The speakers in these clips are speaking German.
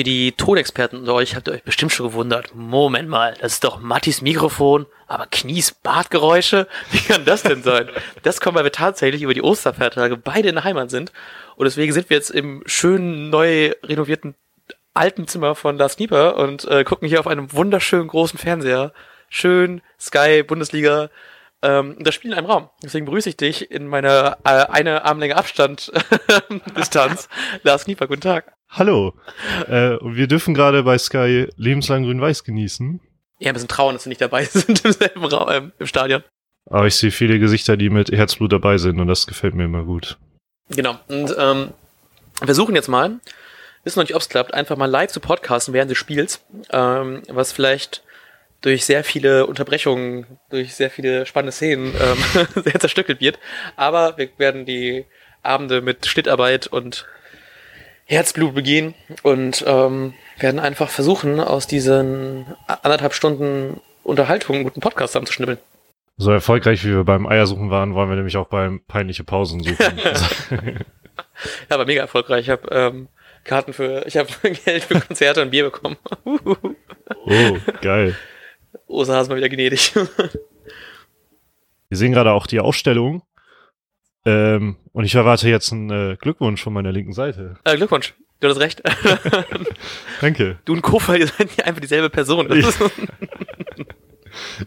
für die Tonexperten unter euch habt ihr euch bestimmt schon gewundert. Moment mal, das ist doch Mattis Mikrofon, aber Knies Badgeräusche? Wie kann das denn sein? Das kommt, weil wir tatsächlich über die Osterfeiertage beide in der Heimat sind. Und deswegen sind wir jetzt im schönen, neu renovierten alten Zimmer von Lars Knieper und äh, gucken hier auf einem wunderschönen großen Fernseher. Schön, Sky, Bundesliga, ähm, das Spiel in einem Raum. Deswegen begrüße ich dich in meiner äh, eine Armlänge Abstand Distanz. Lars Knieper, guten Tag. Hallo. Äh, wir dürfen gerade bei Sky lebenslang grün-weiß genießen. Ja, wir sind trauern, dass wir nicht dabei sind im selben Raum, äh, im Stadion. Aber ich sehe viele Gesichter, die mit Herzblut dabei sind und das gefällt mir immer gut. Genau. Und ähm, wir versuchen jetzt mal, wissen noch nicht, ob es klappt, einfach mal live zu podcasten während des Spiels, ähm, was vielleicht durch sehr viele Unterbrechungen, durch sehr viele spannende Szenen ähm, sehr zerstückelt wird. Aber wir werden die Abende mit Schnittarbeit und Herzblut begehen und ähm, werden einfach versuchen, aus diesen anderthalb Stunden Unterhaltung einen guten Podcast zusammenzuschnippeln. So erfolgreich wie wir beim Eiersuchen waren, wollen wir nämlich auch beim peinliche Pausen suchen. ja, aber mega erfolgreich. Ich habe ähm, Karten für, ich habe Geld für Konzerte und Bier bekommen. oh, geil. Osterhase mal wieder gnädig. Wir sehen gerade auch die Ausstellung. Ähm, und ich erwarte jetzt einen äh, Glückwunsch von meiner linken Seite. Äh, Glückwunsch. Du hast recht. Danke. Du und Kofa, ihr seid nicht einfach dieselbe Person.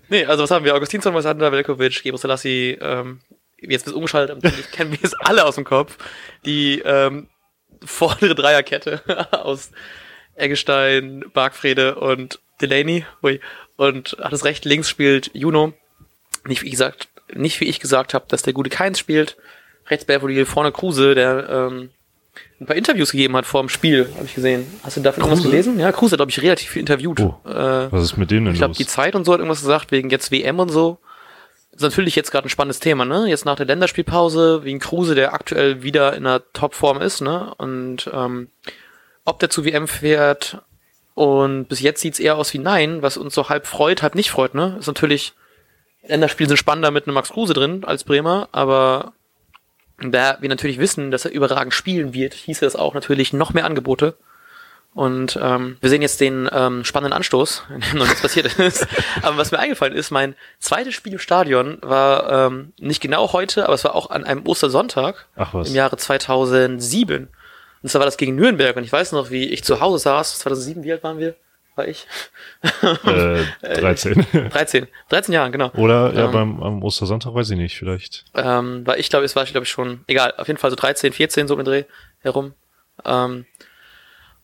nee, also was haben wir? Augustinsson, Moisander, Velkovic, Gebro Selassie, ähm, jetzt bist du umgeschaltet, kennen wir es alle aus dem Kopf. Die ähm, vordere Dreierkette aus Eggestein, Bargfrede und Delaney. Ui. Und hat es recht, links spielt Juno. Nicht wie gesagt, nicht wie ich gesagt habe, dass der gute Keins spielt. Rechts Belfodil, vorne Kruse, der ähm, ein paar Interviews gegeben hat vor dem Spiel, habe ich gesehen. Hast du davon Kruse? was gelesen? Ja, Kruse hat, glaube ich, relativ viel interviewt. Oh, äh, was ist mit denen denn Ich glaube, die Zeit und so hat irgendwas gesagt, wegen jetzt WM und so. Das ist natürlich jetzt gerade ein spannendes Thema, ne? Jetzt nach der Länderspielpause, wegen Kruse, der aktuell wieder in einer Topform ist, ne? Und ähm, ob der zu WM fährt, und bis jetzt sieht's eher aus wie nein, was uns so halb freut, halb nicht freut, ne? Ist natürlich, Länderspiele sind spannender mit einem Max Kruse drin als Bremer, aber da wir natürlich wissen, dass er überragend spielen wird, hieße es auch natürlich noch mehr Angebote. Und ähm, wir sehen jetzt den ähm, spannenden Anstoß, in dem noch nichts passiert ist. aber was mir eingefallen ist, mein zweites Spiel im Stadion war ähm, nicht genau heute, aber es war auch an einem Ostersonntag Ach was. im Jahre 2007. Und zwar war das gegen Nürnberg. Und ich weiß noch, wie ich zu Hause saß. 2007, wie alt waren wir? War ich? Äh, 13. 13. 13 Jahre, genau. Oder ja, ähm, beim am Ostersonntag weiß ich nicht, vielleicht. Ähm, war ich glaube, es war ich glaube ich schon, egal, auf jeden Fall so 13, 14 so im Dreh herum. Ähm,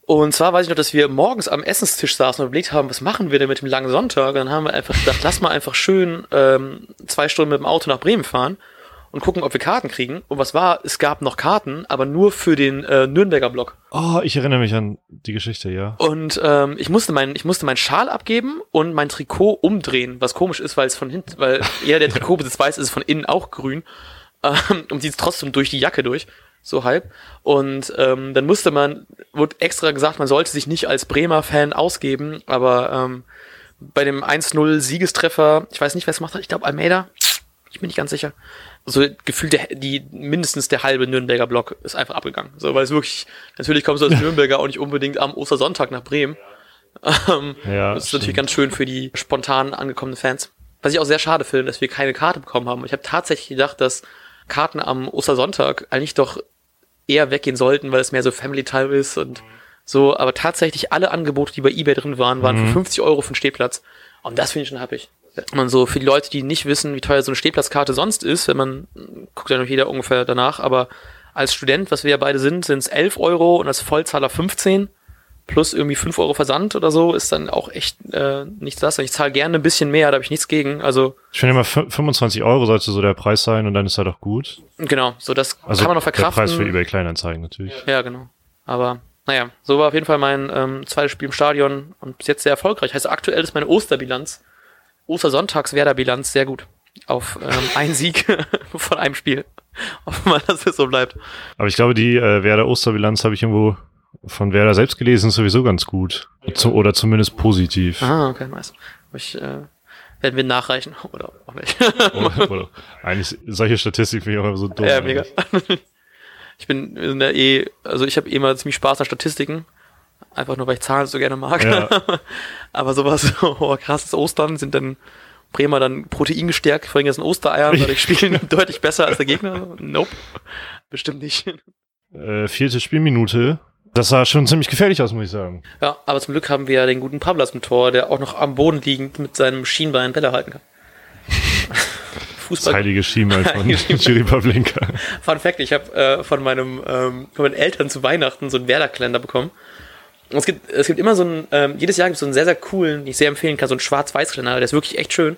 und zwar weiß ich noch, dass wir morgens am Essenstisch saßen und überlegt haben, was machen wir denn mit dem langen Sonntag? Und dann haben wir einfach gedacht, lass mal einfach schön ähm, zwei Stunden mit dem Auto nach Bremen fahren und gucken, ob wir Karten kriegen. Und was war, es gab noch Karten, aber nur für den äh, Nürnberger Block. Oh, ich erinnere mich an die Geschichte, ja. Und ähm, ich musste mein, ich musste meinen Schal abgeben und mein Trikot umdrehen, was komisch ist, weil es von hinten, weil jeder, der Trikotbesitz weiß, ist es von innen auch grün. Ähm, und sieht trotzdem durch die Jacke durch. So halb. Und ähm, dann musste man, wurde extra gesagt, man sollte sich nicht als Bremer-Fan ausgeben, aber ähm, bei dem 1-0 Siegestreffer, ich weiß nicht, wer es gemacht hat, ich glaube Almeida, ich bin nicht ganz sicher, so gefühlt der, die mindestens der halbe Nürnberger Block ist einfach abgegangen. So, weil es wirklich, natürlich kommst du als Nürnberger auch nicht unbedingt am Ostersonntag nach Bremen. Ähm, ja, das ist stimmt. natürlich ganz schön für die spontan angekommenen Fans. Was ich auch sehr schade finde, dass wir keine Karte bekommen haben. Ich habe tatsächlich gedacht, dass Karten am Ostersonntag eigentlich doch eher weggehen sollten, weil es mehr so Family Time ist und so. Aber tatsächlich alle Angebote, die bei eBay drin waren, waren mhm. für 50 Euro für den Stehplatz. Und das finde ich schon happig man so für die Leute, die nicht wissen, wie teuer so eine Stehplatzkarte sonst ist, wenn man guckt ja noch jeder ungefähr danach, aber als Student, was wir ja beide sind, sind es 11 Euro und als Vollzahler 15 plus irgendwie 5 Euro Versand oder so, ist dann auch echt äh, nichts das. Ich zahle gerne ein bisschen mehr, da habe ich nichts gegen. Also ich finde immer 25 Euro sollte so der Preis sein und dann ist halt auch gut. Genau, so das also kann man noch verkraften. Der Preis für eBay Kleinanzeigen natürlich. Ja, genau. Aber naja, so war auf jeden Fall mein ähm, zweites Spiel im Stadion und bis jetzt sehr erfolgreich. Heißt aktuell ist meine Osterbilanz Ostersonntags-Werder-Bilanz sehr gut. Auf ähm, einen Sieg von einem Spiel. Hoffen wir, dass es so bleibt. Aber ich glaube, die äh, Werder-Osterbilanz habe ich irgendwo von Werder selbst gelesen, ist sowieso ganz gut. Zu, oder zumindest positiv. Ah, okay, nice. Ich, äh, werden wir nachreichen oder auch nicht. oder, oder, eigentlich solche Statistiken finde ich auch immer so dumm. Ja, mega. Ich bin in der eh, also ich habe eh immer ziemlich Spaß an Statistiken. Einfach nur, weil ich Zahlen so gerne mag. Ja. Aber sowas, oh, krasses Ostern sind dann Bremer dann proteingestärkt von den ganzen Ostereiern, weil ich spielen deutlich besser als der Gegner. Nope. Bestimmt nicht. Äh, vierte Spielminute. Das sah schon ziemlich gefährlich aus, muss ich sagen. Ja, aber zum Glück haben wir ja den guten Pavlas im Tor, der auch noch am Boden liegend mit seinem Schienbein Bälle halten kann. Das Fußball. heilige Schienbein von. Jiri Pavlenka. Fun Fact, ich habe äh, von meinem ähm, von meinen Eltern zu Weihnachten so einen Werder-Kalender bekommen. Und es gibt, es gibt immer so einen, ähm, jedes Jahr gibt es so einen sehr, sehr coolen, den ich sehr empfehlen kann, so einen Schwarz-Weiß-Kalender, der ist wirklich echt schön.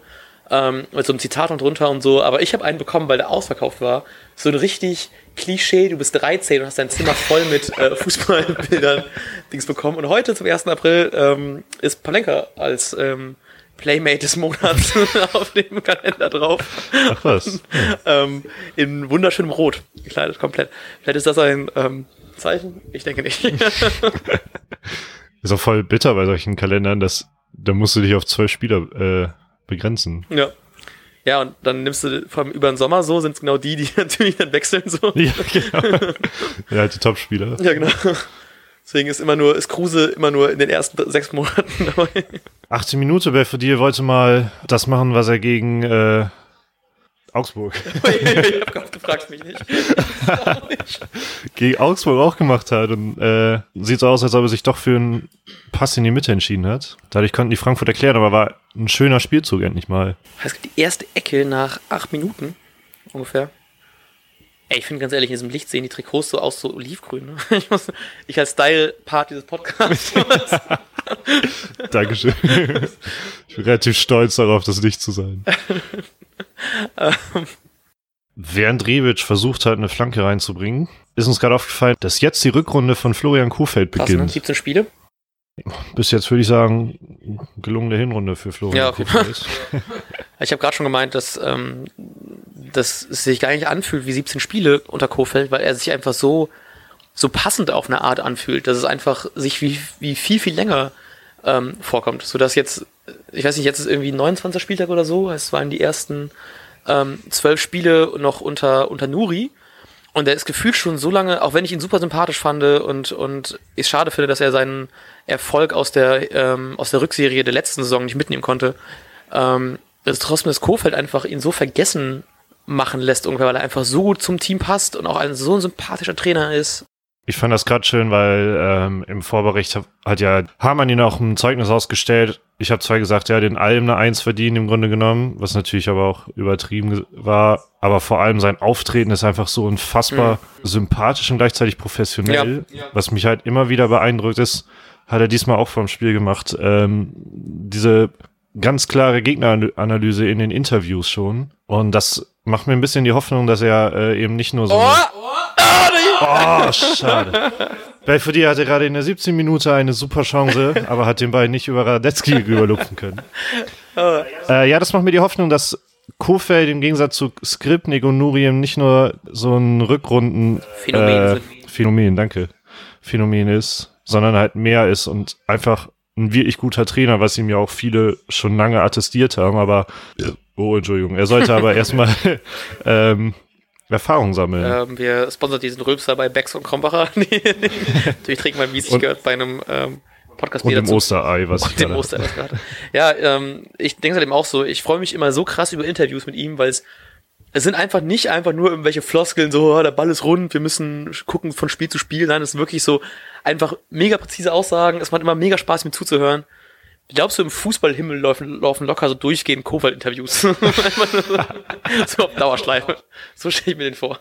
Ähm, mit so einem Zitat und drunter und so. Aber ich habe einen bekommen, weil der ausverkauft war. So ein richtig Klischee, du bist 13 und hast dein Zimmer voll mit äh, Fußballbildern Dings bekommen. Und heute zum 1. April ähm, ist Palenka als ähm, Playmate des Monats auf dem Kalender drauf. Ach was. ähm, in wunderschönem Rot gekleidet, komplett. Vielleicht ist das ein ähm, Zeichen? Ich denke nicht. Ist auch voll bitter bei solchen Kalendern, dass da musst du dich auf zwölf Spieler äh, begrenzen. ja. Ja, und dann nimmst du vor allem über den Sommer so, sind es genau die, die natürlich dann wechseln so. Ja, genau. ja, halt die Top-Spieler. Ja, genau. Deswegen ist immer nur, ist Kruse immer nur in den ersten sechs Monaten dabei. 18 Minute, Belfodil wollte mal das machen, was er gegen äh, Augsburg. ich hab Gott gefragt mich nicht. gegen Augsburg auch gemacht hat. Und äh, sieht so aus, als ob er sich doch für einen Pass in die Mitte entschieden hat. Dadurch konnten die Frankfurt erklären, aber war ein schöner Spielzug endlich mal. Es gibt die erste Ecke nach acht Minuten ungefähr. Ey, ich finde ganz ehrlich, in diesem Licht sehen die Trikots so aus, so olivgrün. Ne? Ich, muss, ich als Style-Part dieses Podcasts. Dankeschön. ich bin relativ stolz darauf, das nicht zu sein. Während Rebic versucht hat, eine Flanke reinzubringen, ist uns gerade aufgefallen, dass jetzt die Rückrunde von Florian Krass, ne? beginnt. 17 Spiele. Bis jetzt würde ich sagen, gelungene Hinrunde für Florian Ja, okay. Kuhfeld. Ich habe gerade schon gemeint, dass, ähm, dass es sich gar nicht anfühlt wie 17 Spiele unter Kofeld, weil er sich einfach so, so passend auf eine Art anfühlt, dass es einfach sich wie, wie viel, viel länger ähm, vorkommt. Sodass jetzt, ich weiß nicht, jetzt ist irgendwie 29. Spieltag oder so, es waren die ersten ähm, zwölf Spiele noch unter, unter Nuri. Und er ist gefühlt schon so lange, auch wenn ich ihn super sympathisch fand und, und ich schade finde, dass er seinen Erfolg aus der, ähm, aus der Rückserie der letzten Saison nicht mitnehmen konnte, ähm, dass trotzdem das Kofeld einfach ihn so vergessen machen lässt, weil er einfach so gut zum Team passt und auch ein so ein sympathischer Trainer ist. Ich fand das gerade schön, weil ähm, im Vorbericht hat, hat ja Hamann ihn auch ein Zeugnis ausgestellt. Ich habe zwar gesagt, er hat den Alm eine Eins verdient im Grunde genommen, was natürlich aber auch übertrieben war. Aber vor allem sein Auftreten ist einfach so unfassbar sympathisch und gleichzeitig professionell. Ja. Was mich halt immer wieder beeindruckt ist, hat er diesmal auch vom Spiel gemacht. Ähm, diese ganz klare Gegneranalyse in den Interviews schon. Und das macht mir ein bisschen die Hoffnung, dass er äh, eben nicht nur so... eine- Oh, schade. Belfodil hatte gerade in der 17 Minute eine super Chance, aber hat den Ball nicht über Radetzky rüberlupfen können. Äh, ja, das macht mir die Hoffnung, dass Kofeld im Gegensatz zu Skripnik und Nuriem nicht nur so ein Rückrunden Phänomen äh. Phänomen, danke. Phänomen ist, sondern halt mehr ist und einfach ein wirklich guter Trainer, was ihm ja auch viele schon lange attestiert haben, aber oh, Entschuldigung, er sollte aber erstmal ähm, Erfahrung sammeln. Ähm, wir sponsern diesen Rülpser bei Becks und Krombacher. Natürlich trinkt man, wie es sich gehört, bei einem ähm, Podcast und dem zu- Osterei, was ich Und dem gerade- Oster gerade. Ja, ähm, ich denke halt eben auch so, ich freue mich immer so krass über Interviews mit ihm, weil es es sind einfach nicht einfach nur irgendwelche Floskeln, so, oh, der Ball ist rund, wir müssen gucken von Spiel zu Spiel. Nein, es ist wirklich so einfach mega präzise Aussagen. Es macht immer mega Spaß, mir zuzuhören. Glaubst du, im Fußballhimmel laufen, laufen locker so durchgehend Kowald-Interviews? so auf Dauerschleife. So stelle ich mir den vor.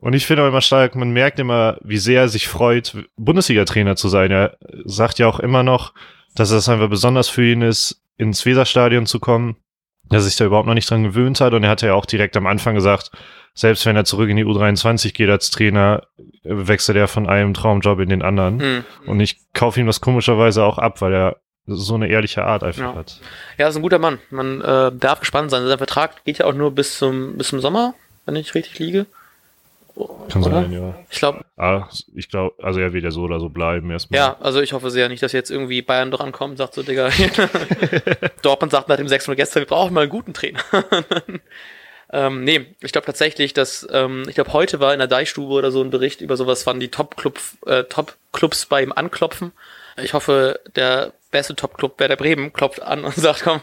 Und ich finde auch immer stark, man merkt immer, wie sehr er sich freut, Bundesliga-Trainer zu sein. Er sagt ja auch immer noch, dass es einfach besonders für ihn ist, ins Weserstadion zu kommen, dass er sich da überhaupt noch nicht dran gewöhnt hat. Und er hatte ja auch direkt am Anfang gesagt, selbst wenn er zurück in die U23 geht als Trainer, wechselt er von einem Traumjob in den anderen. Hm. Und ich kaufe ihm das komischerweise auch ab, weil er so eine ehrliche Art einfach Ja. hat. Ja, ist ein guter Mann. Man äh, darf gespannt sein. Sein Vertrag geht ja auch nur bis zum, bis zum Sommer, wenn ich richtig liege. Kann Oder? sein, ja. Ich glaube, Ah, ich glaube, also er wird ja so oder so bleiben erstmal. ja, also ich hoffe sehr nicht, dass jetzt irgendwie Bayern doch ankommt und sagt so, Digga, Dortmund sagt nach dem 600 gestern, wir brauchen mal einen guten Trainer. Ähm, nee, ich glaube tatsächlich, dass, ähm, ich glaube, heute war in der Deichstube oder so ein Bericht über sowas, wann die äh, Top-Clubs bei ihm anklopfen. Ich hoffe, der beste Top-Club Werder Bremen klopft an und sagt, komm,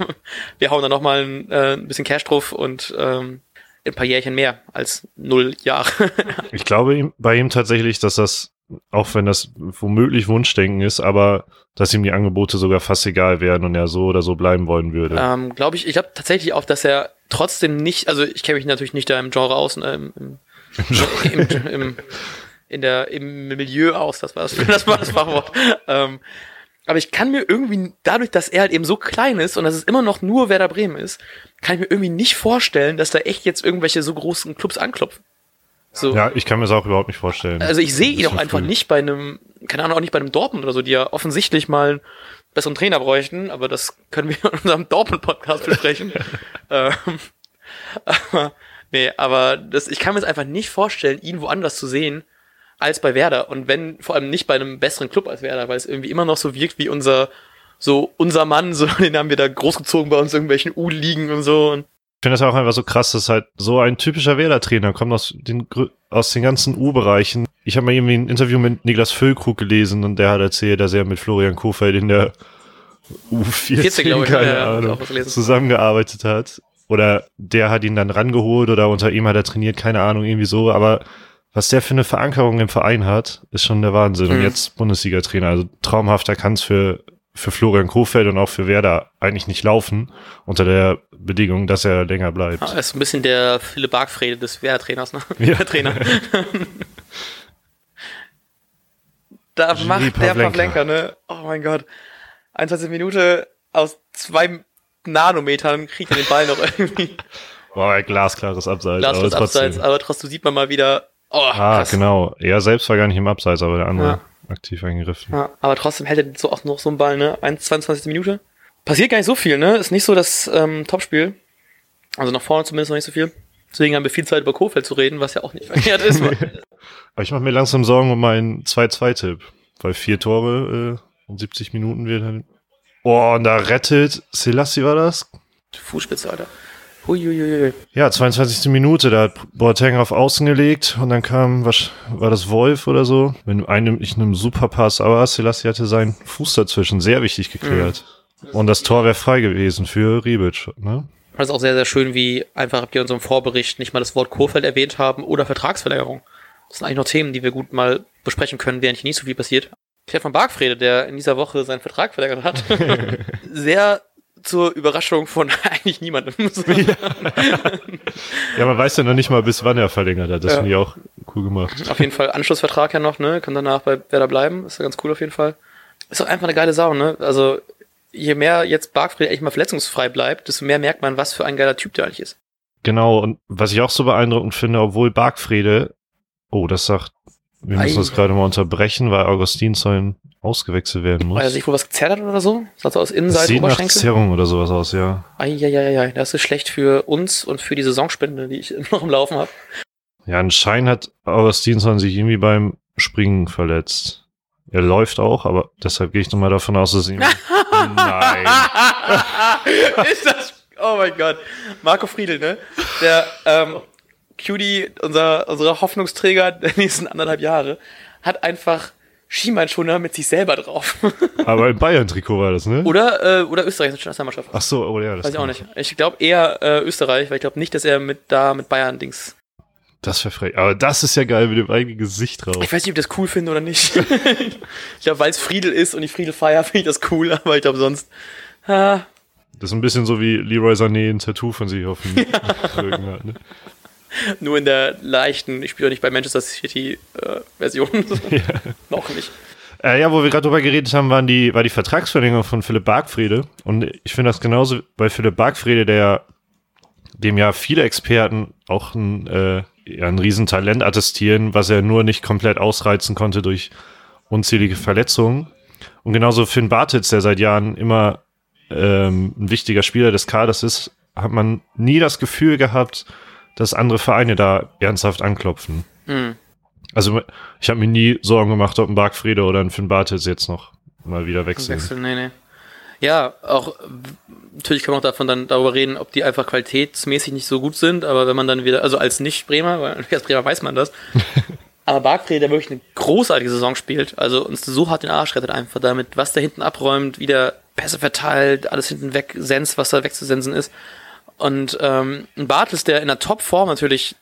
wir hauen da nochmal ein, äh, ein bisschen Cash drauf und ähm, ein paar Jährchen mehr als null Jahre. ich glaube ihm, bei ihm tatsächlich, dass das, auch wenn das womöglich Wunschdenken ist, aber dass ihm die Angebote sogar fast egal wären und er so oder so bleiben wollen würde. Ähm, glaube ich, ich glaube tatsächlich auch, dass er trotzdem nicht, also ich kenne mich natürlich nicht da im Genre aus, ne, im, im, im, im, in der, im Milieu aus, das war das, das, war das Fachwort. ähm, aber ich kann mir irgendwie, dadurch, dass er halt eben so klein ist und dass es immer noch nur Werder Bremen ist, kann ich mir irgendwie nicht vorstellen, dass da echt jetzt irgendwelche so großen Clubs anklopfen. So. Ja, ich kann mir das auch überhaupt nicht vorstellen. Also ich sehe ihn auch einfach früh. nicht bei einem, keine Ahnung, auch nicht bei einem Dortmund oder so, die ja offensichtlich mal einen besseren Trainer bräuchten, aber das können wir in unserem Dortmund-Podcast besprechen. ähm, aber, nee, aber das, ich kann mir es einfach nicht vorstellen, ihn woanders zu sehen, als bei Werder. Und wenn, vor allem nicht bei einem besseren Club als Werder, weil es irgendwie immer noch so wirkt wie unser, so unser Mann, so, den haben wir da großgezogen bei uns irgendwelchen U-Ligen und so. Und ich finde das auch einfach so krass, dass halt so ein typischer Werder-Trainer kommt aus den, aus den ganzen U-Bereichen. Ich habe mal irgendwie ein Interview mit Niklas Füllkrug gelesen und der hat erzählt, dass er mit Florian Kofeld in der U14, 14, ich, keine ja, Ahnung, zusammengearbeitet hat. Oder der hat ihn dann rangeholt oder unter ihm hat er trainiert, keine Ahnung, irgendwie so. Aber was der für eine Verankerung im Verein hat, ist schon der Wahnsinn. Mhm. Und jetzt Bundesliga-Trainer. Also traumhafter kann es für, für Florian Kofeld und auch für Werder eigentlich nicht laufen, unter der Bedingung, dass er länger bleibt. Ja, ist ein bisschen der Philipp Bargfrede des Werder-Trainers, ne? Ja. Trainer. da Genie macht der Pavlenka, ne? Oh mein Gott. 21 Minute aus zwei Nanometern kriegt er den Ball noch irgendwie. Boah, glasklares Abseits. Glasklares Abseits, aber trotzdem sieht man mal wieder, Oh, ah, krass. genau. Er selbst war gar nicht im Abseits, aber der andere ja. aktiv eingegriffen. Ja, aber trotzdem hält er so auch noch so einen Ball, ne? 1, 22. Minute. Passiert gar nicht so viel, ne? Ist nicht so das ähm, Topspiel. Also nach vorne zumindest noch nicht so viel. Deswegen haben wir viel Zeit über Kofeld zu reden, was ja auch nicht verkehrt ist. aber ich mache mir langsam Sorgen um meinen 2-2-Tipp. Weil vier Tore äh, in 70 Minuten wird dann. Oh, und da rettet Selassie war das? Fußspitze, Alter. Huiuiui. Ja, 22. Minute, da hat Boateng auf Außen gelegt und dann kam, was, war das Wolf oder so? Mit einem, ich einem Superpass, aber Selassie hatte seinen Fuß dazwischen, sehr wichtig geklärt. Mhm. Und das Tor wäre frei gewesen für Rebic, ne? Das ist auch sehr, sehr schön, wie einfach wir in unserem Vorbericht nicht mal das Wort Kurfeld erwähnt haben oder Vertragsverlängerung. Das sind eigentlich noch Themen, die wir gut mal besprechen können, während hier nicht so viel passiert. Stefan Bargfrede, der in dieser Woche seinen Vertrag verlängert hat, sehr zur Überraschung von eigentlich niemandem. ja, man weiß ja noch nicht mal, bis wann er verlängert hat. Das ja. finde ich auch cool gemacht. Auf jeden Fall Anschlussvertrag ja noch, ne? Kann danach bei Werder bleiben. Ist ja ganz cool auf jeden Fall. Ist auch einfach eine geile Sau, ne? Also, je mehr jetzt Bargfried echt mal verletzungsfrei bleibt, desto mehr merkt man, was für ein geiler Typ der eigentlich ist. Genau, und was ich auch so beeindruckend finde, obwohl Bargfrede, oh, das sagt wir müssen das gerade mal unterbrechen, weil Augustinsson ausgewechselt werden muss. Weil er sich wohl was gezerrt hat oder so? Sah aus Innenseite Sieht nach Zerrung oder sowas aus, ja. Eieieiei, das ist schlecht für uns und für die Saisonspende, die ich noch im Laufen habe. Ja, anscheinend hat Augustinsson sich irgendwie beim Springen verletzt. Er läuft auch, aber deshalb gehe ich nochmal davon aus, dass ihm. Nein. ist das. Oh mein Gott. Marco Friedel, ne? Der, ähm, Cutie, unser, unser Hoffnungsträger der nächsten anderthalb Jahre, hat einfach Skimeinschoner mit sich selber drauf. Aber im Bayern-Trikot war das, ne? Oder, äh, oder Österreich ist Nationalmannschaft. Ach so, oh ja. Das Weiß ich auch nicht. Ich glaube eher äh, Österreich, weil ich glaube nicht, dass er mit da mit Bayern-Dings. Das wäre frech. Aber das ist ja geil mit dem eigenen Gesicht drauf. Ich weiß nicht, ob ich das cool finde oder nicht. ich glaube, weil es Friedel ist und ich Friedel feier, finde ich das cool, aber ich glaube sonst. Ah. Das ist ein bisschen so wie Leroy Sané ein Tattoo von sich auf dem Rücken hat, ne? Nur in der leichten, ich spiele auch nicht bei Manchester City äh, ja. Noch nicht. Äh, ja, wo wir gerade drüber geredet haben, waren die, war die Vertragsverlängerung von Philipp Bargfrede. Und ich finde das genauso bei Philipp Bargfrede, der dem ja viele Experten auch ein, äh, ja, ein Riesentalent attestieren, was er nur nicht komplett ausreizen konnte durch unzählige Verletzungen. Und genauso Finn Bartitz, der seit Jahren immer ähm, ein wichtiger Spieler des Kaders ist, hat man nie das Gefühl gehabt, dass andere Vereine da ernsthaft anklopfen. Mhm. Also ich habe mir nie Sorgen gemacht, ob ein Bargfriede oder ein Finn Bartels jetzt noch mal wieder wechseln. Wechseln, nee, nee. Ja, auch natürlich kann man auch davon dann darüber reden, ob die einfach qualitätsmäßig nicht so gut sind, aber wenn man dann wieder, also als Nicht-Bremer, weil als Bremer weiß man das, aber Barkfrede, der wirklich eine großartige Saison spielt, also uns so hart den Arsch rettet einfach damit, was der hinten abräumt, wieder Pässe verteilt, alles hinten weg, Sens, was da wegzusensen ist. Und ähm, ein Bartels, der in der Topform natürlich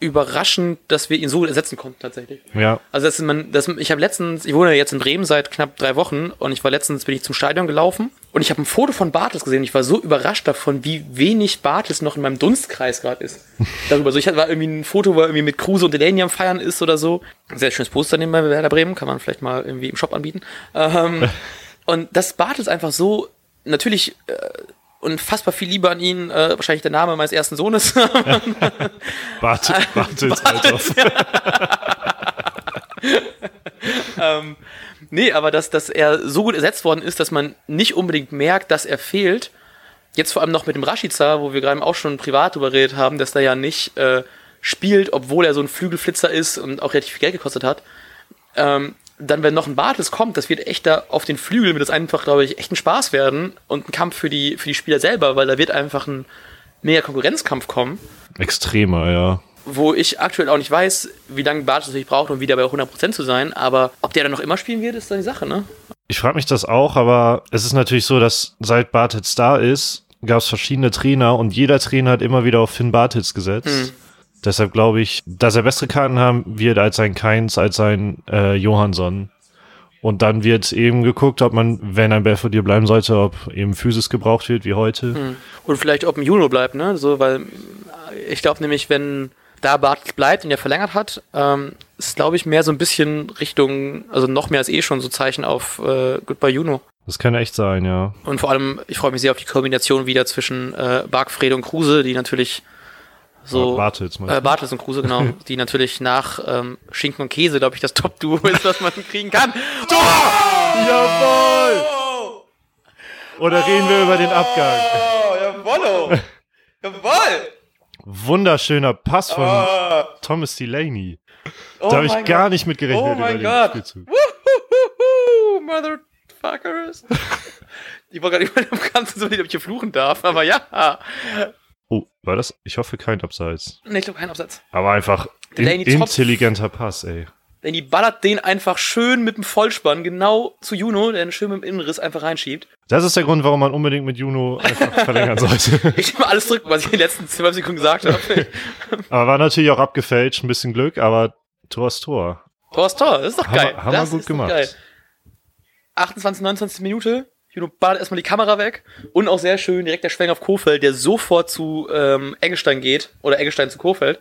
überraschend, dass wir ihn so ersetzen konnten tatsächlich. Ja. Also das ist man, das, ich habe letztens, ich wohne jetzt in Bremen seit knapp drei Wochen und ich war letztens bin ich zum Stadion gelaufen und ich habe ein Foto von Bartels gesehen. Ich war so überrascht davon, wie wenig Bartels noch in meinem Dunstkreis gerade ist. Darüber so, ich hatte war irgendwie ein Foto, wo er irgendwie mit Kruse und Delaney am Feiern ist oder so. Sehr schönes Poster nehmen bei Werder Bremen, kann man vielleicht mal irgendwie im Shop anbieten. Ähm, und das Bartels einfach so natürlich äh, unfassbar viel Liebe an ihn, äh, wahrscheinlich der Name meines ersten Sohnes. Bartels, ja. ähm, nee, aber dass, dass er so gut ersetzt worden ist, dass man nicht unbedingt merkt, dass er fehlt. Jetzt vor allem noch mit dem Rashica, wo wir gerade auch schon privat drüber geredet haben, dass der ja nicht äh, spielt, obwohl er so ein Flügelflitzer ist und auch relativ viel Geld gekostet hat. Ähm, dann, wenn noch ein Bartels kommt, das wird echt da auf den Flügeln, wird das einfach, glaube ich, echt ein Spaß werden und ein Kampf für die, für die Spieler selber, weil da wird einfach ein mega Konkurrenzkampf kommen. Extremer, ja. Wo ich aktuell auch nicht weiß, wie lange Bartels natürlich braucht, um wieder bei 100% zu sein, aber ob der dann noch immer spielen wird, ist dann die Sache, ne? Ich frage mich das auch, aber es ist natürlich so, dass seit Bartels da ist, gab es verschiedene Trainer und jeder Trainer hat immer wieder auf Finn Bartels gesetzt. Hm. Deshalb glaube ich, dass er bessere Karten haben wird als sein Keins, als sein äh, Johansson. Und dann wird eben geguckt, ob man, wenn ein Belfodil bleiben sollte, ob eben Physis gebraucht wird, wie heute. Hm. Und vielleicht ob ein Juno bleibt, ne? So, weil ich glaube nämlich, wenn da Bartels bleibt und er verlängert hat, ähm, ist, glaube ich, mehr so ein bisschen Richtung, also noch mehr als eh schon so Zeichen auf äh, Goodbye Juno. Das kann echt sein, ja. Und vor allem, ich freue mich sehr auf die Kombination wieder zwischen äh, Barkfred und Kruse, die natürlich so Bartels, äh, Bartels und Kruse, genau, die natürlich nach ähm, Schinken und Käse, glaube ich, das Top-Duo ist, was man kriegen kann. Tor! Jawohl! Oder oh! reden wir über den Abgang? Oh, jawoll! Jawoll! Wunderschöner Pass von oh. Thomas Delaney. Oh da habe ich gar nicht mit gerechnet. Oh mein Gott! Woohoo, Motherfuckers! ich wollte gar nicht mal ganz so nicht, ob ich hier fluchen darf, aber ja. Oh, war das? Ich hoffe kein Abseits. Nee, ich glaube kein Abseits. Aber einfach in, intelligenter Pass, ey. Danny ballert den einfach schön mit dem Vollspann genau zu Juno, der den schön mit dem Innenriss einfach reinschiebt. Das ist der Grund, warum man unbedingt mit Juno einfach verlängern sollte. ich habe alles drücken, was ich in den letzten 12 Sekunden gesagt habe. aber war natürlich auch abgefälscht, ein bisschen Glück, aber Tor ist Tor. Tor ist Tor, das ist doch geil. Haben, haben wir gut gemacht. Geil. 28, 29 Minute, Juno ballert erstmal die Kamera weg und auch sehr schön direkt der Schwenk auf Kofeld, der sofort zu ähm, Eggestein geht oder Eggestein zu Kofeld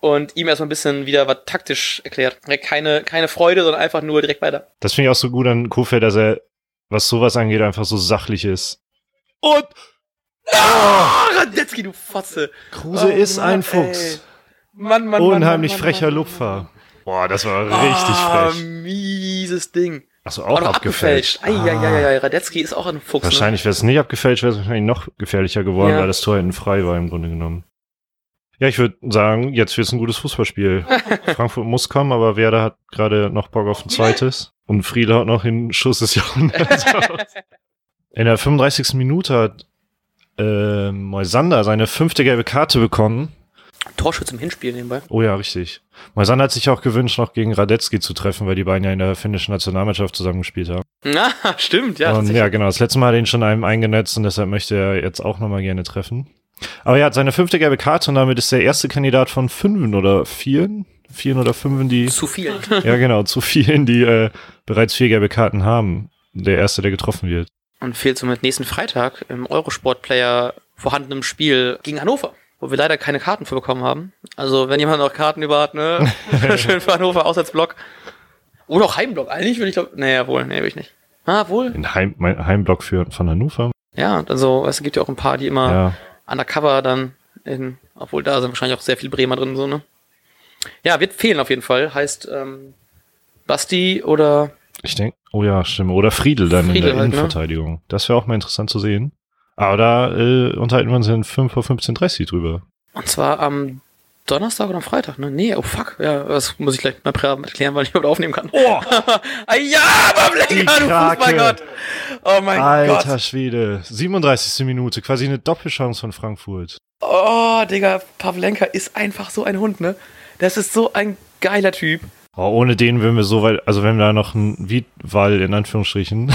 und ihm erstmal ein bisschen wieder was taktisch erklärt. Keine, keine Freude, sondern einfach nur direkt weiter. Das finde ich auch so gut an Kofeld, dass er, was sowas angeht, einfach so sachlich ist. Und Oh, Radetzky, du Fotze. Kruse oh, ist Mann, ein Fuchs. Mann, Mann, Unheimlich Mann, frecher Lupfer. Boah, das war richtig oh, frech. mieses Ding. Achso, auch, auch abgefälscht. abgefälscht. Ah. Ja, ja, Radetzky ist auch ein Fuchs. Ne? Wahrscheinlich wäre es nicht abgefälscht, wäre es wahrscheinlich noch gefährlicher geworden, ja. weil das Tor hinten frei war im Grunde genommen. Ja, ich würde sagen, jetzt wird es ein gutes Fußballspiel. Frankfurt muss kommen, aber Werder hat gerade noch Bock auf ein zweites. Und Friede hat noch den Schuss des Jahrhunderts. In der 35. Minute hat äh, Moisander seine fünfte gelbe Karte bekommen. Torschütze im Hinspiel nebenbei. Oh ja, richtig. Moisander hat sich auch gewünscht, noch gegen Radetzky zu treffen, weil die beiden ja in der finnischen Nationalmannschaft zusammengespielt haben. Na, stimmt, ja. Und ja, genau. Das letzte Mal hat ihn schon einem eingenetzt und deshalb möchte er jetzt auch nochmal gerne treffen. Aber er hat seine fünfte gelbe Karte und damit ist der erste Kandidat von fünfen oder vieren, vieren oder fünfen, die. Zu vielen. ja, genau, zu vielen, die äh, bereits vier gelbe Karten haben. Der erste, der getroffen wird. Und fehlt somit nächsten Freitag im Eurosport-Player vorhandenem Spiel gegen Hannover, wo wir leider keine Karten für bekommen haben. Also, wenn jemand noch Karten über hat, ne? Schön für Hannover, Auswärtsblock. Oder auch Heimblock. Eigentlich würde ich glaube, naja, wohl, nee, will ich nicht. Ah, wohl. Ein Heim, Heimblock für, von Hannover? Ja, also, es gibt ja auch ein paar, die immer ja undercover dann in, obwohl da sind wahrscheinlich auch sehr viele Bremer drin, so, ne? Ja, wird fehlen auf jeden Fall. Heißt, ähm, Basti oder. Ich denke, oh ja, stimmt. Oder Friedel dann Friedel in der halt, ne? Innenverteidigung. Ne? Das wäre auch mal interessant zu sehen. Aber da äh, unterhalten wir uns in 5 vor 15.30 drüber. Und zwar am Donnerstag oder am Freitag, ne? Nee, oh fuck. Ja, das muss ich gleich mal erklären, weil ich überhaupt aufnehmen kann. Oh, ja, Pavlenka, du Krake. Fußballgott. Oh mein alter Gott. Schwede. 37. Minute, quasi eine Doppelchance von Frankfurt. Oh, Digga, Pavlenka ist einfach so ein Hund, ne? Das ist so ein geiler Typ. Oh, ohne den würden wir so weit, also wenn da noch ein Wiedwall in Anführungsstrichen,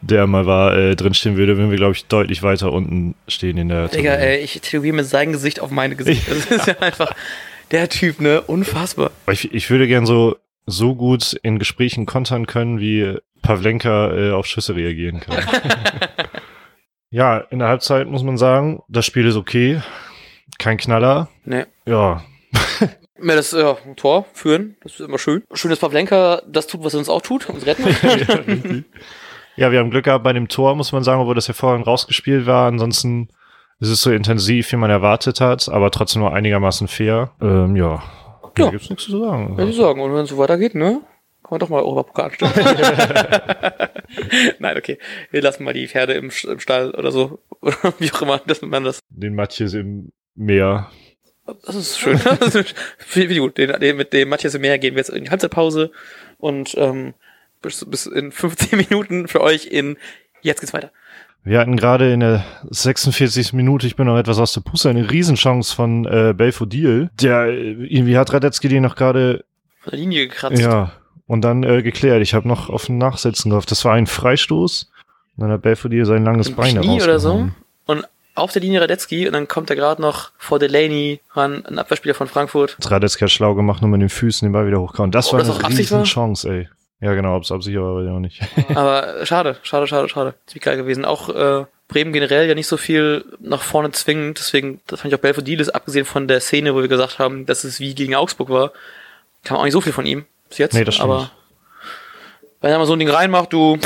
der mal war, äh, drinstehen würde, würden wir, glaube ich, deutlich weiter unten stehen in der Digga, ey, ich tätowiere mit seinem Gesicht auf mein Gesicht. Das ist ja einfach der Typ, ne? Unfassbar. Ich, ich würde gern so, so gut in Gesprächen kontern können, wie Pavlenka äh, auf Schüsse reagieren kann. ja, in der Halbzeit muss man sagen, das Spiel ist okay. Kein Knaller. Ne. Ja, Ja, das ja, ein Tor führen, das ist immer schön. Schön, dass Pavlenka das tut, was er uns auch tut, uns retten. Ja, wir haben Glück gehabt bei dem Tor, muss man sagen, obwohl das hervorragend rausgespielt war. Ansonsten ist es so intensiv, wie man erwartet hat, aber trotzdem nur einigermaßen fair. Ähm, ja, da Ja. gibt's nichts zu sagen. Würde ich sagen. Und wenn es so weitergeht, ne? Kann man doch mal Europapokal anstellen. Nein, okay. Wir lassen mal die Pferde im, im Stall oder so. Oder wie auch immer, dass man das. Den Matjes im Meer. Das ist schön. Das ist gut. Den, den, mit dem Matthias im Meer gehen wir jetzt in die Halbzeitpause und ähm, bis, bis in 15 Minuten für euch in Jetzt geht's weiter. Wir hatten gerade in der 46. Minute, ich bin noch etwas aus der Puste, eine Riesenchance von äh, Belfodil. Der, äh, irgendwie hat Radetzky den noch gerade, Von der Linie gekratzt. ja, und dann äh, geklärt. Ich habe noch auf ein Nachsetzen gehofft. Das war ein Freistoß. Und dann hat Belfodil sein langes Im Bein Knie oder so. Und auf der Linie Radetzky und dann kommt er gerade noch vor Delaney ran, ein Abwehrspieler von Frankfurt. Das Radetzky hat schlau gemacht, nur mit den Füßen den Ball wieder hochkauen. Das Ob war das eine auch Absicht war? riesen Chance, ey. Ja, genau, ob es Absicht war, weiß ich auch nicht. Aber schade, schade, schade, schade. Ziemlich geil gewesen. Auch äh, Bremen generell ja nicht so viel nach vorne zwingend. Deswegen, das fand ich auch Belfodil abgesehen von der Szene, wo wir gesagt haben, dass es wie gegen Augsburg war, kam auch nicht so viel von ihm bis jetzt. Nee, das stimmt. Aber wenn er mal so ein Ding reinmacht, du,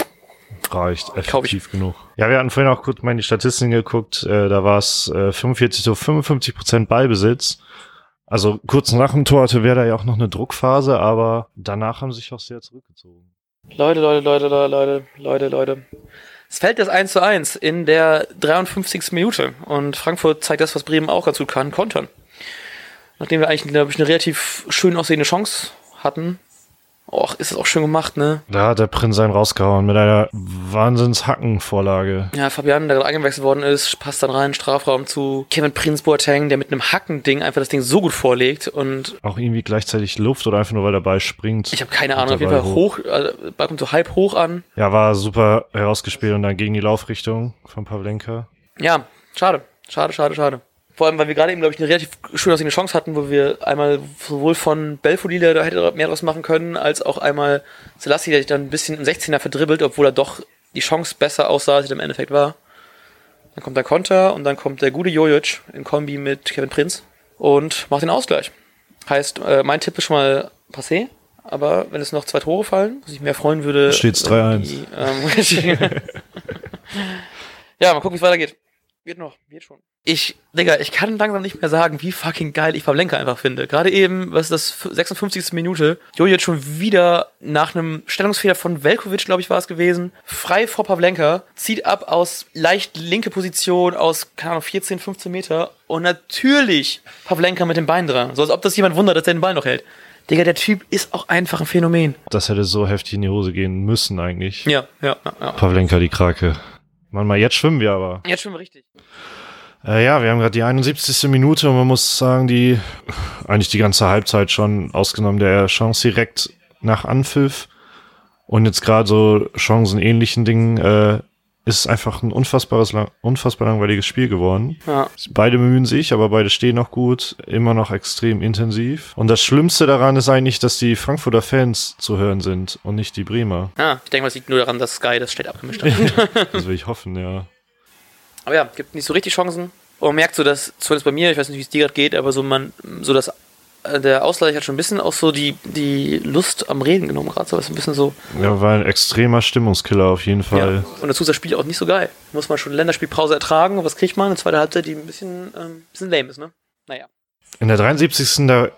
Reicht, effektiv genug. Ja, wir hatten vorhin auch kurz mal in die Statistiken geguckt. Äh, da war es äh, 45 zu 55 Prozent Ballbesitz. Also kurz nach dem Tor hatte Werder ja auch noch eine Druckphase, aber danach haben sie sich auch sehr zurückgezogen. Leute, Leute, Leute, Leute, Leute, Leute, Leute. Es fällt das 1 zu 1 in der 53. Minute und Frankfurt zeigt das, was Bremen auch ganz gut kann, kontern. Nachdem wir eigentlich, glaube ich, eine relativ schön aussehende Chance hatten. Och, ist es auch schön gemacht, ne? Da hat der Prinz einen rausgehauen mit einer Wahnsinns-Hackenvorlage. Ja, Fabian, der gerade eingewechselt worden ist, passt dann rein, Strafraum zu Kevin Prinz Boateng, der mit einem Hackending einfach das Ding so gut vorlegt und Auch irgendwie gleichzeitig Luft oder einfach nur, weil der Ball springt. ich habe keine Ahnung, auf jeden Fall hoch, äh, der Ball kommt so halb hoch an. Ja, war super herausgespielt und dann gegen die Laufrichtung von Pavlenka. Ja, schade, schade, schade, schade. Vor allem, weil wir gerade eben, glaube ich, eine relativ schön aussehende Chance hatten, wo wir einmal sowohl von Belfodil, der da hätte mehr draus machen können, als auch einmal Selassie, der sich dann ein bisschen im 16er verdribbelt, obwohl er doch die Chance besser aussah, als sie im Endeffekt war. Dann kommt der Konter und dann kommt der gute Jojic in Kombi mit Kevin Prinz und macht den Ausgleich. Heißt, äh, mein Tipp ist schon mal passé, aber wenn es noch zwei Tore fallen, was ich mehr freuen würde. Steht's wenn 3-1. die, Ähm, ja, mal gucken, wie es weitergeht. Wird noch, wird schon. Ich, Digga, ich kann langsam nicht mehr sagen, wie fucking geil ich Pavlenka einfach finde. Gerade eben, was ist das, 56. Minute, Jojic schon wieder nach einem Stellungsfehler von Velkovic, glaube ich, war es gewesen, frei vor Pavlenka, zieht ab aus leicht linke Position, aus, keine Ahnung, 14, 15 Meter und natürlich Pavlenka mit dem Bein dran. So als ob das jemand wundert, dass er den Ball noch hält. Digga, der Typ ist auch einfach ein Phänomen. Das hätte so heftig in die Hose gehen müssen eigentlich. Ja, ja, ja. ja. Pavlenka, die Krake. Mann, mal jetzt schwimmen wir aber. Jetzt schon richtig. Äh, ja, wir haben gerade die 71. Minute und man muss sagen, die eigentlich die ganze Halbzeit schon ausgenommen der Chance direkt nach Anpfiff und jetzt gerade so chancenähnlichen Dingen äh, ist einfach ein unfassbares, unfassbar langweiliges Spiel geworden. Ja. Beide bemühen sich, aber beide stehen noch gut, immer noch extrem intensiv. Und das Schlimmste daran ist eigentlich, dass die Frankfurter Fans zu hören sind und nicht die Bremer. Ah, ich denke, das liegt nur daran, dass Sky das Städt abgemischt hat. Das will ich hoffen, ja. Aber ja, gibt nicht so richtig Chancen. Und man merkt so, dass, zumindest bei mir, ich weiß nicht, wie es dir gerade geht, aber so man, so dass äh, der Ausgleich hat schon ein bisschen auch so die, die Lust am Reden genommen, gerade so, ist ein bisschen so. Ja, war ein extremer Stimmungskiller auf jeden Fall. Ja. Und dazu ist das Spiel auch nicht so geil. Muss man schon Länderspielpause ertragen. Und was kriegt man? Eine zweite Halbzeit, die ein bisschen, ähm, bisschen lame ist, ne? Naja. In der 73. Da,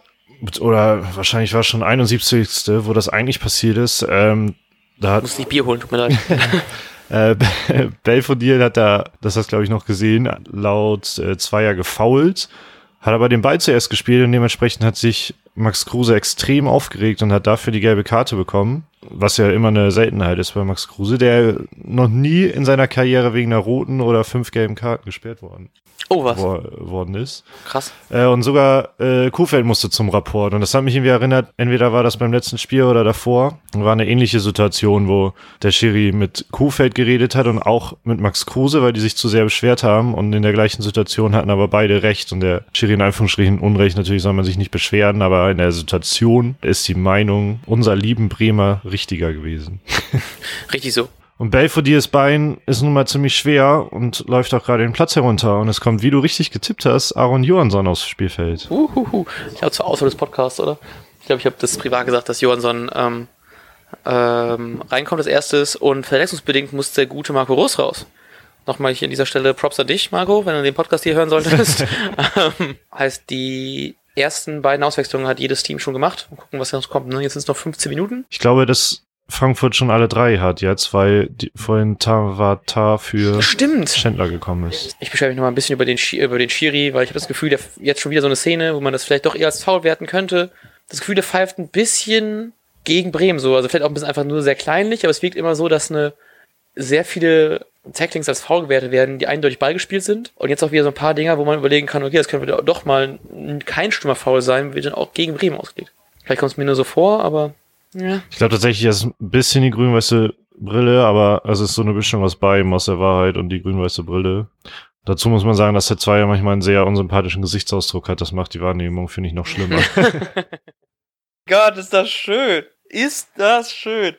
oder wahrscheinlich war es schon 71. wo das eigentlich passiert ist, ähm, da hat Muss nicht Bier holen, tut mir leid. äh, Belfodil hat da, das hast glaube ich noch gesehen, laut äh, Zweier gefoult Hat aber den Ball zuerst gespielt und dementsprechend hat sich Max Kruse extrem aufgeregt und hat dafür die gelbe Karte bekommen. Was ja immer eine Seltenheit ist bei Max Kruse, der noch nie in seiner Karriere wegen einer roten oder fünf gelben Karten gesperrt worden Oh, was? wo- worden ist. Krass. Äh, und sogar äh, Kuhfeld musste zum Rapport. Und das hat mich irgendwie erinnert, entweder war das beim letzten Spiel oder davor. War eine ähnliche Situation, wo der Schiri mit Kuhfeld geredet hat und auch mit Max Kruse, weil die sich zu sehr beschwert haben. Und in der gleichen Situation hatten aber beide recht. Und der Schiri in Anführungsstrichen Unrecht. Natürlich soll man sich nicht beschweren, aber in der Situation ist die Meinung unserer lieben Bremer richtiger gewesen. Richtig so. Und Belfodiers Bein ist nun mal ziemlich schwer und läuft auch gerade den Platz herunter. Und es kommt, wie du richtig getippt hast, Aaron Johansson aufs Spielfeld. Uhuhu. Ich glaube zur Auswahl des Podcasts, oder? Ich glaube, ich habe das privat gesagt, dass Johansson ähm, ähm, reinkommt als erstes und verletzungsbedingt muss der gute Marco Rose raus. Nochmal hier an dieser Stelle Props an dich, Marco, wenn du den Podcast hier hören solltest. ähm, heißt, die ersten beiden Auswechslungen hat jedes Team schon gemacht. Mal gucken, was jetzt kommt. Ne? Jetzt sind es noch 15 Minuten. Ich glaube, dass Frankfurt schon alle drei hat jetzt, weil die, vorhin Tavata für Stimmt. Schindler gekommen ist. Ich beschwere mich noch mal ein bisschen über den, über den Schiri, weil ich habe das Gefühl, der jetzt schon wieder so eine Szene, wo man das vielleicht doch eher als Foul werten könnte. Das Gefühl, der pfeift ein bisschen gegen Bremen so. Also vielleicht auch ein bisschen einfach nur sehr kleinlich, aber es wirkt immer so, dass eine sehr viele Tacklings als Foul gewertet werden, die eindeutig ballgespielt sind. Und jetzt auch wieder so ein paar Dinger, wo man überlegen kann, okay, das könnte doch mal ein- kein Stürmerfoul sein, wird dann auch gegen Bremen ausgelegt. Vielleicht kommt es mir nur so vor, aber ja. Ich glaube tatsächlich, er ist ein bisschen die grün-weiße Brille, aber es ist so eine Mischung aus beidem, aus der Wahrheit und die grün-weiße Brille. Dazu muss man sagen, dass der Zweier manchmal einen sehr unsympathischen Gesichtsausdruck hat. Das macht die Wahrnehmung, finde ich, noch schlimmer. Gott, ist das schön. Ist das schön.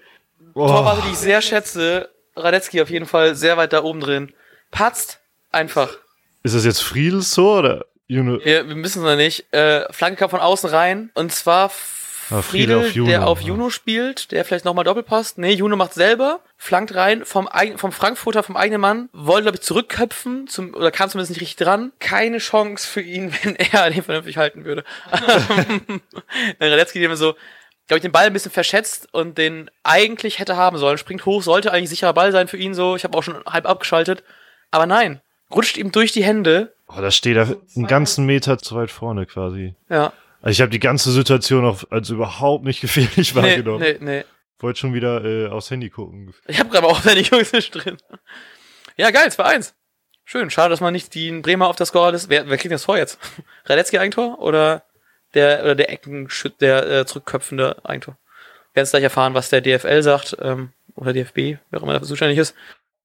Torwarte, die ich sehr schätze. Radetzky auf jeden Fall sehr weit da oben drin. Patzt einfach. Ist das jetzt Friedels so oder Juno? Wir, wir müssen es noch nicht. Äh, Flanke kam von außen rein. Und zwar Ah, Friedel Friedel, auf Juno, der auf ja. Juno spielt, der vielleicht nochmal Doppelpass. Nee, Juno macht selber, flankt rein vom, vom Frankfurter, vom eigenen Mann, wollte, glaube ich, zurückköpfen, zum, oder kam zumindest nicht richtig dran. Keine Chance für ihn, wenn er den vernünftig halten würde. Dann Radetzky dem so, glaube ich, den Ball ein bisschen verschätzt und den eigentlich hätte haben sollen. Springt hoch, sollte eigentlich sicherer Ball sein für ihn so. Ich habe auch schon halb abgeschaltet. Aber nein, rutscht ihm durch die Hände. Oh, da steht er einen ganzen Meter zu weit vorne quasi. Ja, Also ich habe die ganze Situation auch als überhaupt nicht gefährlich nee, wahrgenommen. nee, nee. Wollte schon wieder äh, aufs Handy gucken. Ich habe gerade auch wenig Jungs nicht drin. Ja, geil, 2-1. Schön. Schade, dass man nicht den Bremer auf der Score ist. Wer, wer kriegt das vor jetzt? Radetzky Eigentor oder der oder der Eckenschüt, der äh, zurückköpfende Eigentor? Wir werden es gleich erfahren, was der DFL sagt ähm, oder DFB, wer auch immer dafür zuständig ist.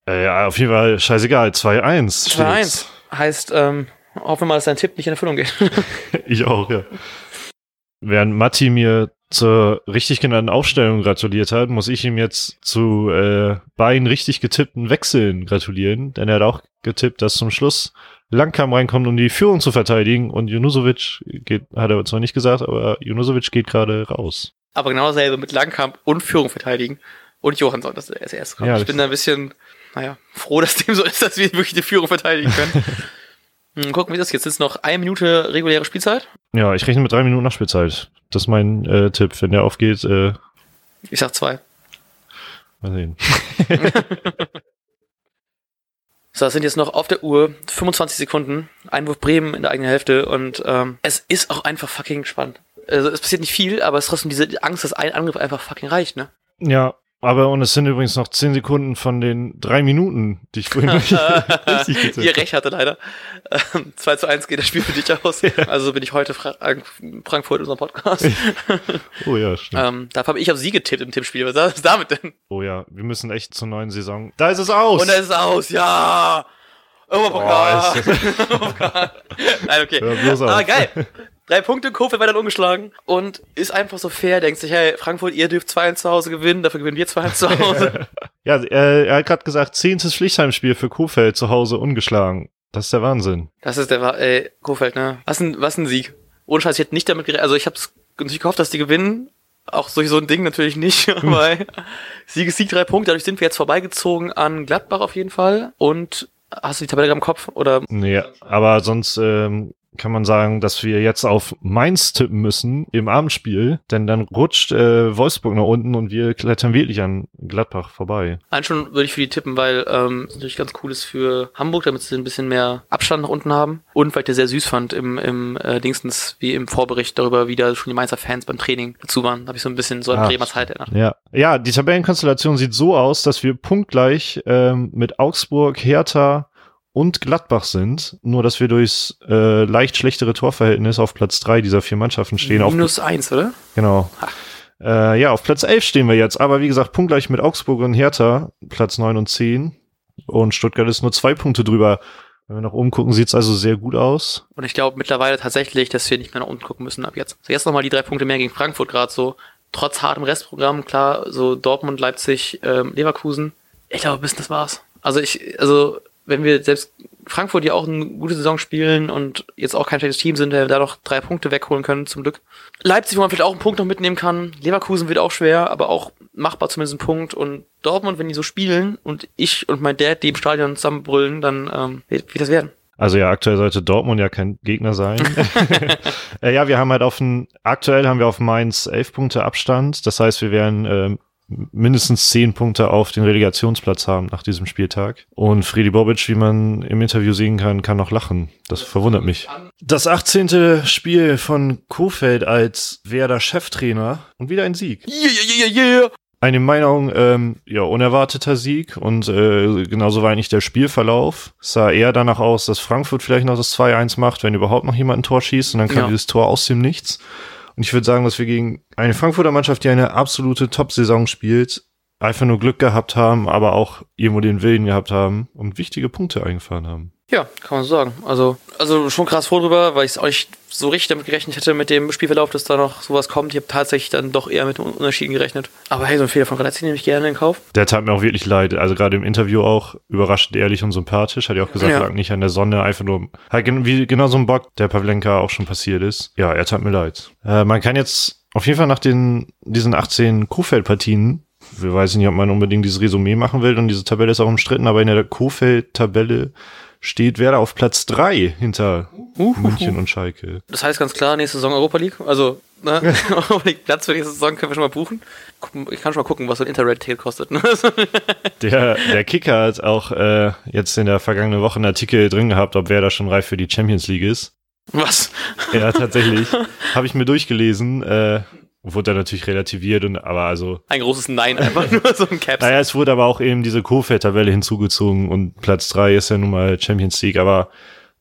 Äh, ja, auf jeden Fall scheißegal. 2-1. 2-1 steht's. heißt, ähm, hoffen wir mal, dass dein Tipp nicht in Erfüllung geht. Ich auch, ja. Während Matti mir zur richtig genannten Aufstellung gratuliert hat, muss ich ihm jetzt zu äh, beiden richtig getippten Wechseln gratulieren, denn er hat auch getippt, dass zum Schluss Langkamp reinkommt, um die Führung zu verteidigen und Junusovic geht, hat er zwar nicht gesagt, aber Junusovic geht gerade raus. Aber genau dasselbe mit Langkamp und Führung verteidigen und Johansson, er als erstes kommt. Ja, ich das- bin da ein bisschen, naja, froh, dass dem so ist, dass wir wirklich die Führung verteidigen können. Hm, Gucken wir das jetzt. Ist noch eine Minute reguläre Spielzeit. Ja, ich rechne mit drei Minuten Nachspielzeit. Das ist mein äh, Tipp. Wenn der aufgeht, äh, Ich sag zwei. mal sehen. So, das sind jetzt noch auf der Uhr 25 Sekunden. Einwurf Bremen in der eigenen Hälfte und ähm, es ist auch einfach fucking spannend. Also es passiert nicht viel, aber es ist trotzdem diese Angst, dass ein Angriff einfach fucking reicht, ne? Ja, aber und es sind übrigens noch zehn Sekunden von den drei Minuten, die ich vorhin richtig getippt Ihr recht hatte leider. Ähm, 2 zu 1 geht das Spiel für dich aus. Also bin ich heute Fra Frankfurt in unserem Podcast. Oh ja, stimmt. ähm, dafür habe ich auf sie getippt im Tippspiel. Was ist damit denn? Oh ja, wir müssen echt zur neuen Saison. Da ist es aus! Und da ist es aus, ja! Europapokal! Europapokal. Nein, okay. Auf. Ah, geil. Drei Punkte, Kofeld weiter ungeschlagen und ist einfach so fair, denkt sich, hey, Frankfurt, ihr dürft 2-1 zu Hause gewinnen, dafür gewinnen wir 2-1 zu Hause. ja, äh, er hat gerade gesagt, zehntes Pflichtheimspiel für Kofeld zu Hause ungeschlagen. Das ist der Wahnsinn. Das ist der, Wa- ey, Kofeld, ne? Was ein, was ein Sieg. Ohne Scheiß, ich hätte nicht damit gerechnet, also ich hab's natürlich gehofft, dass die gewinnen. Auch durch so ein Ding natürlich nicht, aber ey, Sieg ist Sieg, drei Punkte, dadurch sind wir jetzt vorbeigezogen an Gladbach auf jeden Fall und hast du die Tabelle gerade im Kopf oder Nee, aber sonst ähm, kann man sagen, dass wir jetzt auf Mainz tippen müssen im Abendspiel, denn dann rutscht äh, Wolfsburg nach unten und wir klettern wirklich an Gladbach vorbei. Nein, schon würde ich für die tippen, weil ähm, es natürlich ganz cool ist für Hamburg, damit sie ein bisschen mehr Abstand nach unten haben. Und weil ich das sehr süß fand im, im äh, Dingstens, wie im Vorbericht darüber, wie da schon die Mainzer Fans beim Training dazu waren. Habe ich so ein bisschen so an Bremer Zeit erinnert. Ja, ja, die Tabellenkonstellation sieht so aus, dass wir punktgleich ähm, mit Augsburg, Hertha und Gladbach sind, nur dass wir durchs äh, leicht schlechtere Torverhältnis auf Platz drei dieser vier Mannschaften stehen. Minus eins, oder? genau. Äh, ja, auf Platz 11 stehen wir jetzt, aber wie gesagt, punktgleich mit Augsburg und Hertha, Platz 9 und 10. Und Stuttgart ist nur zwei Punkte drüber. Wenn wir nach oben gucken, sieht's also sehr gut aus. Und ich glaube mittlerweile tatsächlich, dass wir nicht mehr nach unten gucken müssen ab jetzt. So jetzt nochmal die drei Punkte mehr gegen Frankfurt gerade so. Trotz hartem Restprogramm, klar, so Dortmund, Leipzig, ähm, Leverkusen. Ich glaube, bis das war's. Also ich, also wenn wir selbst Frankfurt ja auch eine gute Saison spielen und jetzt auch kein schlechtes Team sind, der da noch drei Punkte wegholen können, zum Glück. Leipzig, wo man vielleicht auch einen Punkt noch mitnehmen kann. Leverkusen wird auch schwer, aber auch machbar zumindest ein Punkt. Und Dortmund, wenn die so spielen und ich und mein Dad, die im Stadion zusammenbrüllen, dann ähm, wird, wird das werden. Also ja, aktuell sollte Dortmund ja kein Gegner sein. äh, ja, wir haben halt auf ein, aktuell haben wir auf Mainz elf Punkte Abstand. Das heißt, wir werden ähm, mindestens zehn Punkte auf den Relegationsplatz haben nach diesem Spieltag. Und Freddy Bobic, wie man im Interview sehen kann, kann noch lachen. Das verwundert mich. Das 18. Spiel von Kofeld als Werder Cheftrainer und wieder ein Sieg. Yeah, yeah, yeah, yeah. Eine Meinung, ähm, ja, unerwarteter Sieg und äh, genauso war eigentlich der Spielverlauf. Es sah eher danach aus, dass Frankfurt vielleicht noch das 2-1 macht, wenn überhaupt noch jemand ein Tor schießt und dann kam Ja. dieses Tor aus dem Nichts. Und ich würde sagen, dass wir gegen eine Frankfurter Mannschaft, die eine absolute Top-Saison spielt, einfach nur Glück gehabt haben, aber auch irgendwo den Willen gehabt haben und wichtige Punkte eingefahren haben. Ja, kann man so sagen. Also, also schon krass froh drüber, weil ich es auch nicht so richtig damit gerechnet hätte mit dem Spielverlauf, dass da noch sowas kommt. Ich habe tatsächlich dann doch eher mit den Unterschieden gerechnet. Aber hey, so ein Fehler von Grazzi nehme ich gerne in Kauf. Der tat mir auch wirklich leid. Also gerade im Interview auch überraschend ehrlich und sympathisch. Hat ja auch gesagt, Ja. lag nicht an der Sonne, einfach nur halt wie genau so ein Bock, der Pavlenka auch schon passiert ist. Ja, er tat mir leid. Äh, man kann jetzt auf jeden Fall nach den diesen 18 Kofeld-Partien, wir weiß nicht, ob man unbedingt dieses Resümee machen will und diese Tabelle ist auch umstritten, aber in der Kofeld-Tabelle steht Werder auf Platz drei hinter München und Schalke. Das heißt ganz klar, nächste Saison Europa League. Also, ne, Europa League Platz für nächste Saison können wir schon mal buchen. Ich kann schon mal gucken, was so ein Interrail-Ticket kostet. Ne? Der, der Kicker hat auch äh, jetzt in der vergangenen Woche einen Artikel drin gehabt, ob Werder schon reif für die Champions League ist. was? Ja, tatsächlich. Habe ich mir durchgelesen. Äh, wurde dann natürlich relativiert und aber also. Ein großes Nein, einfach nur so ein Caps. Naja, es wurde aber auch eben diese Kofeld-Tabelle hinzugezogen und Platz drei ist ja nun mal Champions League, aber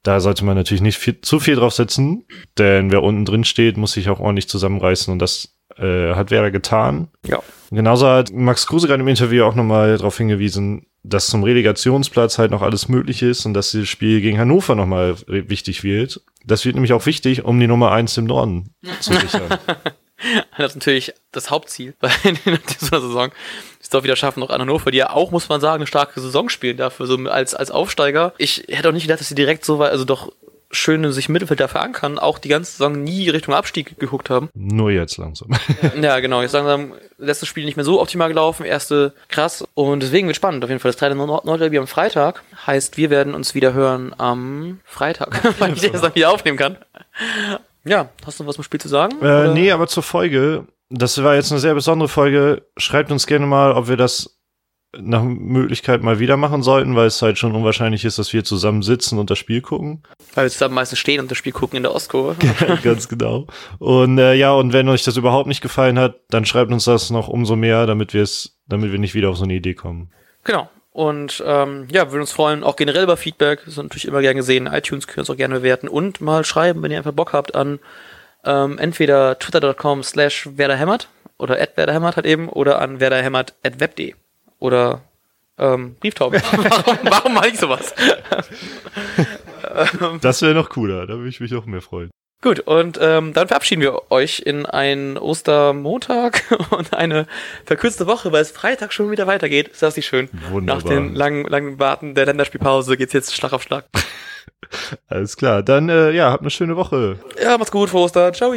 da sollte man natürlich nicht viel, zu viel drauf setzen, denn wer unten drin steht, muss sich auch ordentlich zusammenreißen und das äh, hat Werder getan. Ja. Genauso hat Max Kruse gerade im Interview auch nochmal darauf hingewiesen, dass zum Relegationsplatz halt noch alles möglich ist und dass dieses Spiel gegen Hannover nochmal wichtig wird. Das wird nämlich auch wichtig, um die Nummer eins im Norden zu sichern. Das ist natürlich das Hauptziel bei dieser Saison. Es doch wieder schaffen, noch an Hannover, die ja auch, muss man sagen, eine starke Saison spielen dafür, so als, als Aufsteiger. Ich hätte auch nicht gedacht, dass sie direkt so weit, also doch schön sich im Mittelfeld da verankern, auch die ganze Saison nie Richtung Abstieg geguckt haben. Nur jetzt langsam. Ja, genau. Jetzt langsam letztes Spiel nicht mehr so optimal gelaufen, erste krass. Und deswegen wird spannend. Auf jeden Fall das zweite Nord Nordderby am Freitag. Heißt, wir werden uns wieder hören am Freitag, weil ich das dann wieder aufnehmen kann. Ja, hast du noch was zum Spiel zu sagen? Äh, Oder? nee, aber zur Folge. Das war jetzt eine sehr besondere Folge. Schreibt uns gerne mal, ob wir das nach Möglichkeit mal wieder machen sollten, weil es halt schon unwahrscheinlich ist, dass wir zusammen sitzen und das Spiel gucken. Weil wir zusammen meistens stehen und das Spiel gucken in der Ostkurve. Ganz genau. Und äh, ja, und wenn euch das überhaupt nicht gefallen hat, dann schreibt uns das noch umso mehr, damit wir es, damit wir nicht wieder auf so eine Idee kommen. Genau. Und ähm, ja, würden uns freuen, auch generell über Feedback. Das ist natürlich immer gern gesehen. iTunes können uns auch gerne bewerten und mal schreiben, wenn ihr einfach Bock habt an ähm, entweder twitter.com slash werderhämmert oder at werderhämmert halt eben oder an werderhämmert at web.de oder ähm, Brieftaube. warum, warum mache ich sowas? Das wäre noch cooler, da würde ich mich noch mehr freuen. Gut, und ähm, dann verabschieden wir euch in einen Ostermontag und eine verkürzte Woche, weil es Freitag schon wieder weitergeht. Ist das nicht schön? Wunderbar. Nach den langen, langen Warten der Länderspielpause geht's jetzt Schlag auf Schlag. Alles klar, dann äh, ja, habt eine schöne Woche. Ja, macht's gut, frohe Ostern. Ciao.